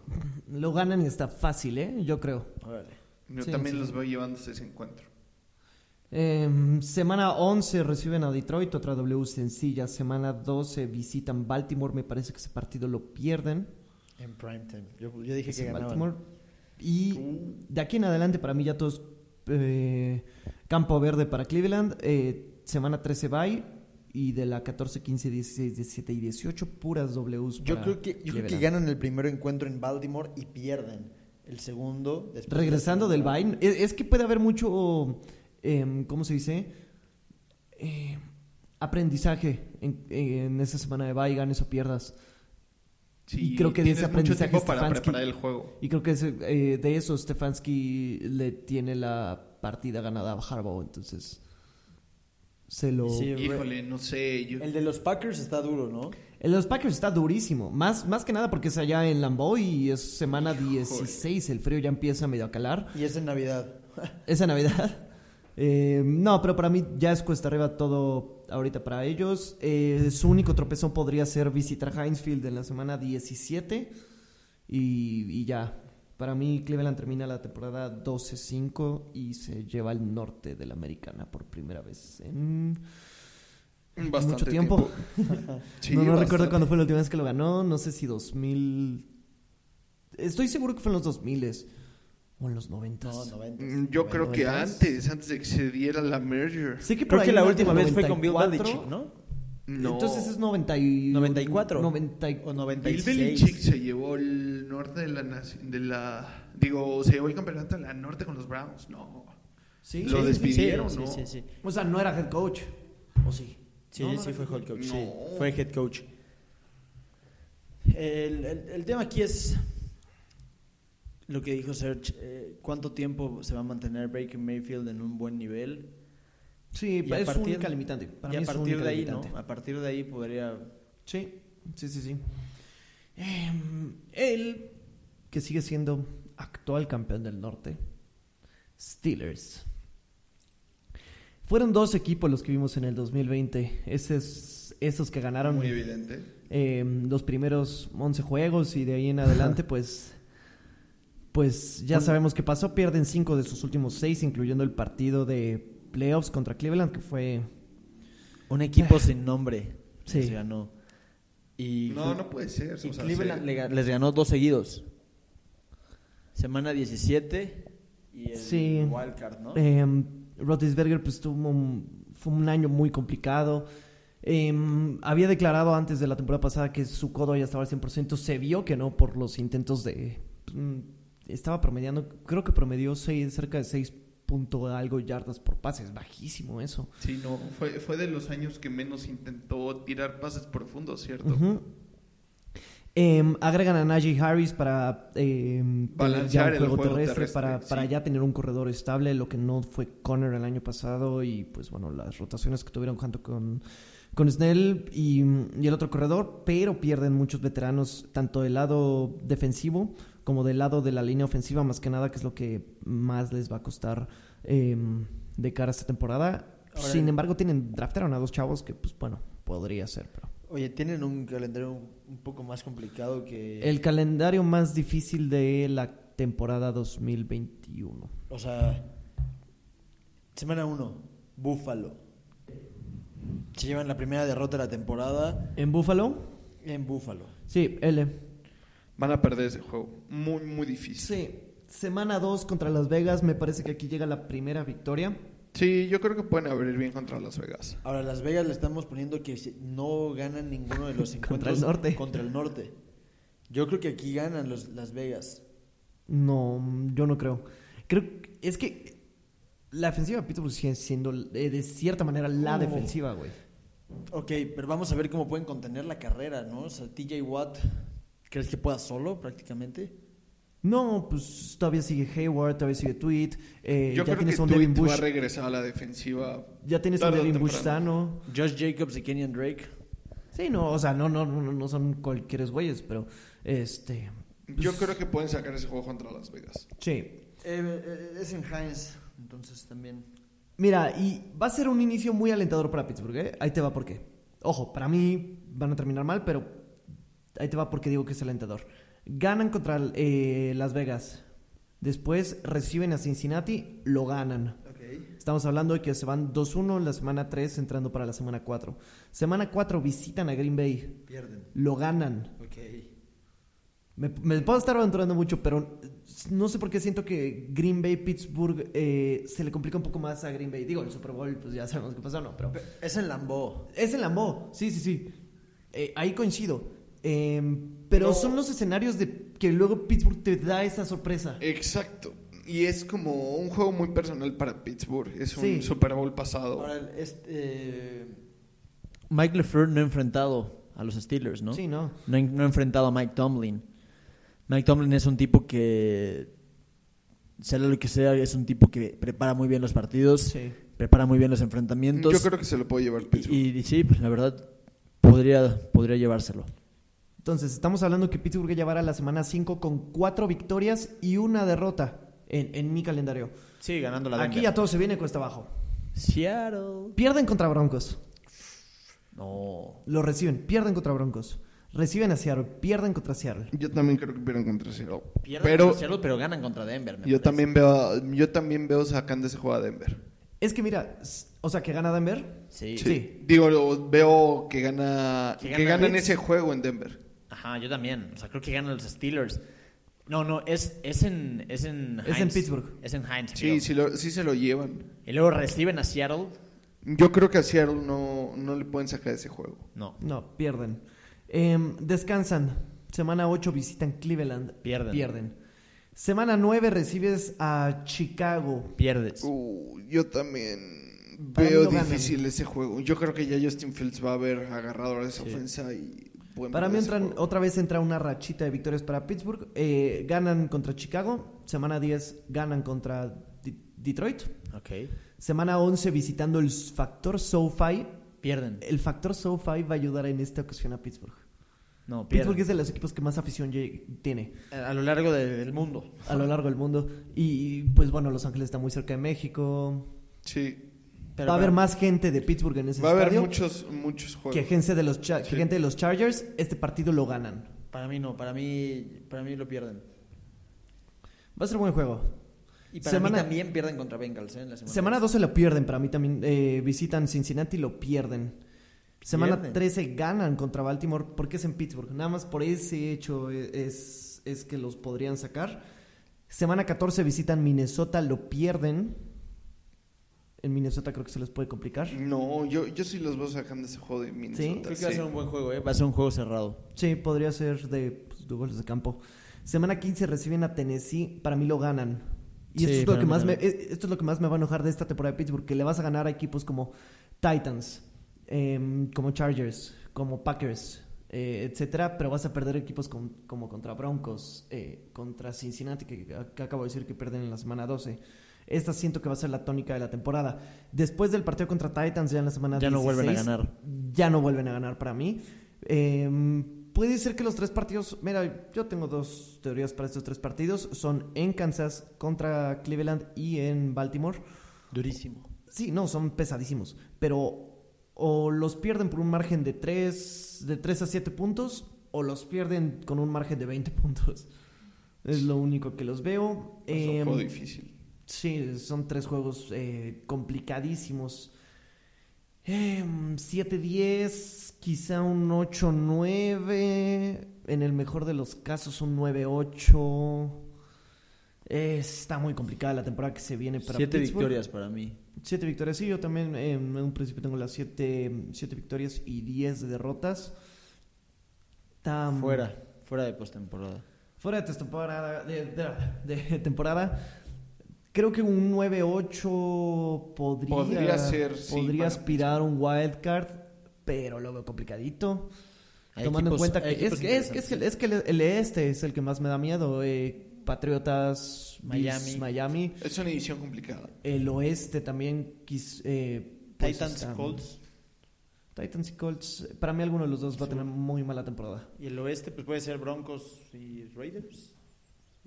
Lo ganan y está fácil, ¿eh? Yo creo. Órale. Yo Sí, también sí. los veo llevándose ese encuentro. Em, semana 11 reciben a Detroit, otra W sencilla. Semana 12 visitan Baltimore. Me parece que ese partido lo pierden. En primetime. Yo, yo dije Es que ganaban. Baltimore. Y de aquí en adelante, para mí ya todos eh, campo verde para Cleveland. Eh, semana 13 bye. Y de la 14, 15, 16, 17 y 18, puras Ws. Yo para creo que yo creo que ganan el primer encuentro en Baltimore y pierden el segundo. Regresando del bye, es, es que puede haber mucho, em, ¿cómo se dice? Eh, aprendizaje en, en esa semana de bye, ganes o pierdas. Sí, Y creo que de ese aprendizaje para Stefanski- preparar el juego. Y creo que ese, eh, de eso Stefanski le tiene la partida ganada a Harbaugh, entonces se lo... Sí, Híjole, no sé. Yo... El de los Packers está duro, ¿no? El de los Packers está durísimo, más, más que nada porque es allá en Lambeau y es semana Híjole. 16, el frío ya empieza medio a calar. Y es en Navidad. Esa Navidad. Eh, no, pero para mí ya es cuesta arriba todo ahorita para ellos. Eh, su único tropezón podría ser visitar Hinesfield en la semana 17 y, y ya. Para mí Cleveland termina la temporada 12-5 y se lleva al norte de la americana por primera vez en Bastante mucho tiempo. Sí, no, no recuerdo cuándo fue la última vez que lo ganó. No sé si 2000... Estoy seguro que fue en los 2000 o en los 90. No, 90. Mm, Yo creo que antes, antes de que se diera la merger. Sé que Creo que la última vez fue con Bill 94. Belichick, ¿no? No. Entonces es 90 y... 94. 90 y- O Bill 96. Belichick se llevó el norte de la nación, de la digo, se llevó el campeonato de la norte con los Browns. No. ¿Sí? Lo Sí, sí, sí. despidieron, sí, ¿no? Sí, sí, sí. O sea, no era head coach. ¿O sí? Sí, No, no sí era fue head head coach. No. Sí, fue head coach. El, el- el tema aquí es lo que dijo Serge. eh, ¿Cuánto tiempo se va a mantener Baker Mayfield en un buen nivel? Sí, Y a es partir- única limitante. Para y mí a partir única de ahí, limitante. ¿no? A partir de ahí podría... Sí, sí, sí, sí. Em, él, que sigue siendo actual campeón del norte, Steelers. Fueron dos equipos los que vimos en el 2020. Esos, esos que ganaron Muy evidente. em, los primeros 11 juegos y de ahí en adelante, pues, pues ya sabemos qué pasó. Pierden cinco de sus últimos seis, incluyendo el partido de playoffs contra Cleveland, que fue... Un equipo sin nombre. Sí. Les ganó. Y, No, no puede ser. y o sea, Cleveland se- les ganó dos seguidos. Semana 17 y el Sí. wildcard, ¿no? Eh, Roethlisberger pues tuvo un, fue un año muy complicado. Eh, había declarado antes de la temporada pasada que su codo ya estaba al 100%. Se vio que no por los intentos de... estaba promediando, creo que promedió seis, cerca de 6 punto algo yardas por pase. Es bajísimo eso. Sí, no, fue, fue de los años que menos intentó tirar pases profundos, ¿cierto? Em, agregan a Najee Harris para tener Balancear el juego, juego terrestre, terrestre, para, sí. para ya tener un corredor estable, lo que no fue Conner el año pasado y pues bueno, las rotaciones que tuvieron junto con, con Snell y, y el otro corredor, pero pierden muchos veteranos, tanto del lado defensivo como del lado de la línea ofensiva, más que nada, que es lo que más les va a costar em, de cara a esta temporada. Ahora- Sin embargo, tienen draftaron a dos chavos que pues bueno, podría ser, pero... Oye, tienen un calendario un, poco más complicado que... El calendario más difícil de la temporada 2021. O sea, semana 1, Buffalo. Se llevan la primera derrota de la temporada ¿En Buffalo? en Buffalo. Sí, L. Van a perder ese juego. Muy, muy difícil. Sí. Semana 2 contra Las Vegas. Me parece que aquí llega la primera victoria. Sí, yo creo que pueden abrir bien contra Las Vegas. Ahora, Las Vegas le estamos poniendo que no ganan ninguno de los Contra encuentros el norte. Contra el norte. Yo creo que aquí ganan los, Las Vegas. No, yo no creo. Creo que es que la defensiva de Pittsburgh sigue siendo eh, de cierta manera la Oh. defensiva, güey. Ok, pero vamos a ver cómo pueden contener la carrera, ¿no? O sea, TJ Watt, ¿crees que pueda solo prácticamente? No, pues todavía sigue Hayward, todavía sigue Tweet. eh, yo ya creo tienes que a un Devin Tweet va a Bush. regresar a la defensiva. Ya tienes a un Devin Bush sano. Josh Jacobs y Kenyon Drake. Sí, no, o sea, no, no, no, no son cualquier güeyes, pero este. Yo creo que pueden sacar ese juego contra Las Vegas. Sí. Eh, eh, es en Heinz, entonces también. Mira, y va a ser un inicio muy alentador para Pittsburgh, ¿eh? Ahí te va por qué. Ojo, para mí van a terminar mal, pero ahí te va porque digo que es alentador. Ganan contra eh, Las Vegas. Después reciben a Cincinnati, lo ganan. Estamos hablando de que se van 2-1 en la semana 3, entrando para la semana 4. Semana 4 visitan a Green Bay, Pierden. lo ganan. Ok. Me, me puedo estar aventurando mucho, pero no sé por qué siento que Green Bay, Pittsburgh, eh, se le complica un poco más a Green Bay. Digo, el Super Bowl, pues ya sabemos qué pasó, ¿no? Pero Es en Lambeau. es en Lambeau, sí, sí, sí. Eh, ahí coincido. Eh, pero No. son los escenarios de que luego Pittsburgh te da esa sorpresa. Exacto. Y es como un juego muy personal para Pittsburgh. Es un Sí. Super Bowl pasado. Ahora, este. Mike LeFleur no ha enfrentado a los Steelers, ¿no? Sí, ¿no? No, ha- no ha enfrentado a Mike Tomlin. Mike Tomlin es un tipo que. Sea lo que sea, es un tipo que prepara muy bien los partidos, Sí. prepara muy bien los enfrentamientos. Yo creo que se lo puede llevar Pittsburgh. y, y sí, pues, la verdad, podría, podría llevárselo. Entonces, estamos hablando que Pittsburgh llevará la semana 5 con cuatro victorias y una derrota en, en mi calendario. Sí, ganando la Aquí ya todo se viene cuesta abajo. Seattle. Pierden contra Broncos. No. Lo reciben, pierden contra Broncos. Reciben a Seattle, pierden contra Seattle. Yo también creo que pierden contra Seattle. Pierden Pero contra Seattle, pero ganan contra Denver. me yo parece. también veo, yo también veo sacando ese juego a Denver. Es que mira, o sea, que gana Denver. Sí. Sí. Digo, veo que gana, Que que, gana ganan ese juego en Denver. Ajá, yo también. O sea, creo que ganan los Steelers. No, no, es, es en es en Es en. Pittsburgh. Es en Heinz. Sí, sí, lo- sí se lo llevan. Y luego reciben a Seattle. Yo creo que a Seattle no, no le pueden sacar ese juego. No. No, pierden. Em, descansan. Semana 8 visitan Cleveland. Pierden. Pierden. Semana 9 recibes a Chicago. Pierdes. Uh, yo también veo ganan. difícil ese juego. Yo creo que ya Justin Fields va a haber agarrado esa Sí. ofensa y Para mí entran, otra vez entra una rachita de victorias para Pittsburgh. Eh, ganan contra Chicago. Semana 10 ganan contra D- Detroit. Ok. Semana 11 visitando el factor SoFi. Pierden. El factor SoFi va a ayudar en esta ocasión a Pittsburgh. No, Pittsburgh pierden. es de los equipos que más afición tiene A lo largo de- del mundo. a lo largo del mundo. Y pues bueno, Los Ángeles está muy cerca de México. Sí. Pero va a haber para- más gente de Pittsburgh en ese Va a haber estadio muchos, muchos juegos. que gente de los Cha- que gente de los Chargers. Este partido lo ganan. Para mí no, para mí, para mí lo pierden. Va a ser un buen juego. Y para Semana- mí también pierden contra Bengals, ¿eh? En la semana, Semana 12 lo pierden, para mí también. eh, visitan Cincinnati y lo pierden. Semana Pierden. 13 ganan contra Baltimore porque es en Pittsburgh. Nada más por ese hecho es, es que los podrían sacar. Semana 14 visitan Minnesota, lo pierden. En Minnesota creo que se les puede complicar. No, yo, yo sí los veo sacando ese juego de Minnesota. Creo que va a sí. ser un buen juego, ¿eh? Va a ser un juego cerrado. Sí, podría ser de, pues, de goles de campo. Semana 15 reciben a Tennessee, para mí lo ganan. Y Sí, esto, es lo que más me, eh, esto es lo que más me va a enojar de esta temporada de Pittsburgh, que le vas a ganar a equipos como Titans, em, como Chargers, como Packers, eh, etcétera, pero vas a perder equipos con- como contra Broncos, eh, contra Cincinnati, que, que acabo de decir que pierden en la semana 12. Esta siento que va a ser la tónica de la temporada. Después del partido contra Titans, ya en la semana Ya no vuelven a 16, ganar. ya no vuelven a ganar para mí. Eh, puede ser que los tres partidos, mira, yo tengo dos teorías para estos tres partidos, son en Kansas contra Cleveland y en Baltimore. Durísimo. Sí, no, son pesadísimos, pero o los pierden por un margen de 3, de 3 a 7 puntos o los pierden con un margen de 20 puntos. Es lo único que los veo. Es un Em, juego difícil. Sí, son tres juegos eh, complicadísimos. Em, 7-10, quizá un 8-9. En el mejor de los casos, un 9-8. Eh, está muy complicada la temporada que se viene para Siete Pittsburgh. victorias para mí. Siete victorias, sí, yo también eh, en un principio tengo las siete, siete victorias y 10 de derrotas. Mm, Fuera, fuera de postemporada. Fuera de temporada, de, de- de temporada, creo que un 9-8 podría, Podría ser, podría aspirar a un wild card, pero lo veo complicadito. Hay tomando equipos- en cuenta que es, que es, que es, que, interesantes. es que el, el este es el que más me da miedo. eh, Patriotas, Bills, Miami. Miami. Es una edición complicada. El oeste también. quis- eh, pues Titans, está- Colts. Titans y Colts. Para mí, alguno de los dos va a tener muy mala temporada. Y el oeste, pues puede ser Broncos y Raiders.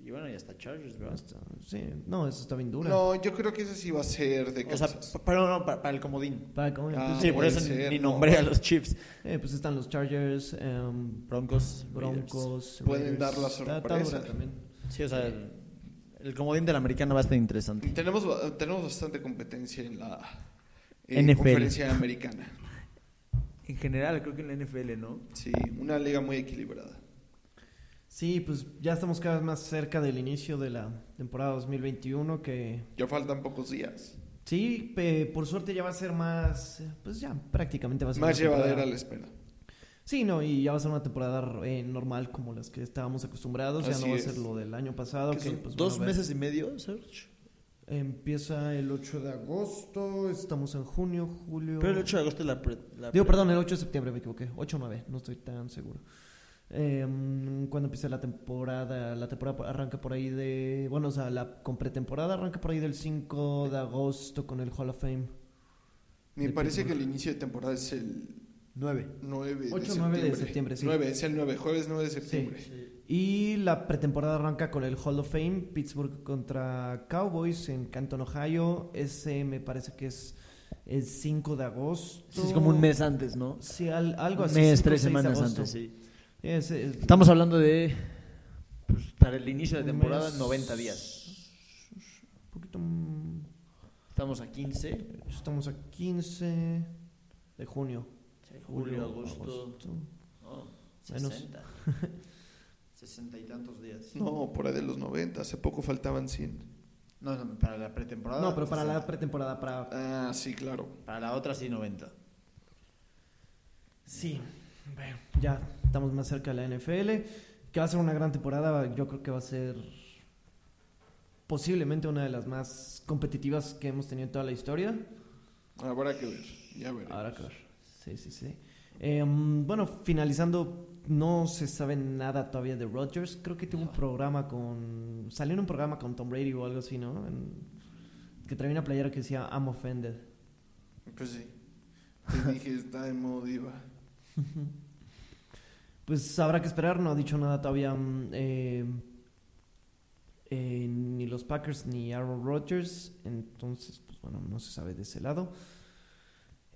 Y bueno, y hasta Chargers, ¿verdad? Hasta- sí, no, eso está bien dura. No, yo creo que ese sí va a ser de O sea, Kansas. para, no, para, para el comodín. Para cómo- Ah, pues, Sí, por eso ser, ni no. nombré a los Chiefs. eh, pues están los Chargers, em, Broncos, Raiders. Broncos. Pueden dar la Está- está sorpresa. dura también. Sí, o sea, el, el comodín de la americana va a estar interesante. Tenemos, tenemos bastante competencia en la eh, NFL. conferencia americana. En general, creo que en la NFL, ¿no? Sí, una liga muy equilibrada. Sí, pues ya estamos cada vez más cerca del inicio de la temporada 2021 que Ya faltan pocos días. sí, pe- por suerte ya va a ser más, eh, pues ya prácticamente va a ser Más llevadera la espera. Sí, no, y ya va a ser una temporada eh, normal como las que estábamos acostumbrados, ya no va a ser lo del año pasado Que pues, dos bueno, meses y medio, Serge. Empieza el 8 de agosto, estamos en junio, julio. Pero el 8 de agosto es la... pre- la Digo, pre- perdón, el 8 de septiembre me equivoqué. 8 o 9, no estoy tan seguro. Eh, cuando empieza la temporada, la temporada arranca por ahí de. Bueno, o sea, la con pretemporada arranca por ahí del 5 de agosto con el Hall of Fame. Me De parece que Pittsburgh. el inicio de temporada es el 9. 9 de 8 o septiembre. 9 de septiembre, sí. 9, es el 9, jueves 9 de septiembre. Y la pretemporada arranca con el Hall of Fame, Pittsburgh contra Cowboys en Canton, Ohio. Ese me parece que es el 5 de agosto. Sí, es como un mes antes, ¿no? Sí, al- algo Un así. mes, 5 o tres 6 de semanas antes, sí. Es- es- Estamos hablando de... pues, para el inicio de temporada, mes. 90 días. Un poquito. mm, Estamos a 15. Estamos a 15 de junio. Julio, agosto... agosto. no, Menos. 60. 60 y tantos días. No, por ahí de los 90, hace poco faltaban 100. No, no, para la pretemporada. No, pero para la 60. pretemporada, para. Ah, sí, claro. Para la otra sí 90. Sí, bueno, ya estamos más cerca de la NFL. Que va a ser una gran temporada. Yo creo que va a ser posiblemente una de las más competitivas que hemos tenido en toda la historia. Habrá que ver, ya veremos. Ahora claro. Sí, sí, sí. Em, bueno, finalizando, no se sabe nada todavía de Rodgers. Creo que tuvo un programa con. Salió en un programa con Tom Brady o algo así, ¿no? En- Que traía una playera que decía I'm offended. Pues sí. Te dije, está en modo diva. Pues habrá que esperar, no ha dicho nada todavía mm, eh, eh, ni los Packers ni Aaron Rodgers, entonces, pues bueno, no se sabe de ese lado.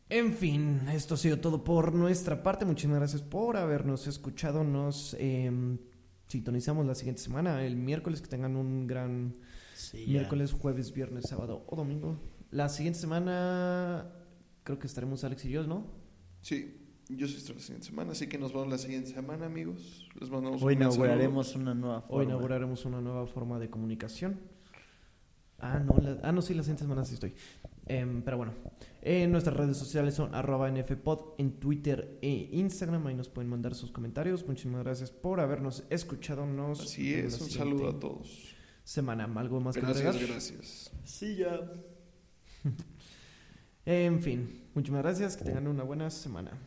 En fin, esto ha sido todo por nuestra parte. Muchísimas gracias por habernos escuchado. Nos eh, sintonizamos la siguiente semana, el miércoles. Que tengan un gran Sí, miércoles, jueves, viernes, sábado o domingo. La siguiente semana creo que estaremos Alex y yo, ¿no? Sí, yo soy la siguiente semana, así que nos vemos la siguiente semana, amigos. Les mandamos Hoy un inauguraremos una nueva forma. Hoy inauguraremos una nueva forma de comunicación. Ah, no, la- ah, no sí, la siguiente semana sí estoy. Em, pero bueno, en nuestras redes sociales son arroba nfpod en Twitter e Instagram. Ahí nos pueden mandar sus comentarios. Muchísimas gracias por habernos escuchado. Nos saludo. Así es, un saludo a todos. Semana, ¿algo más que Gracias, agregar? gracias. Sí, ya. En fin, muchísimas gracias. Que tengan una buena semana.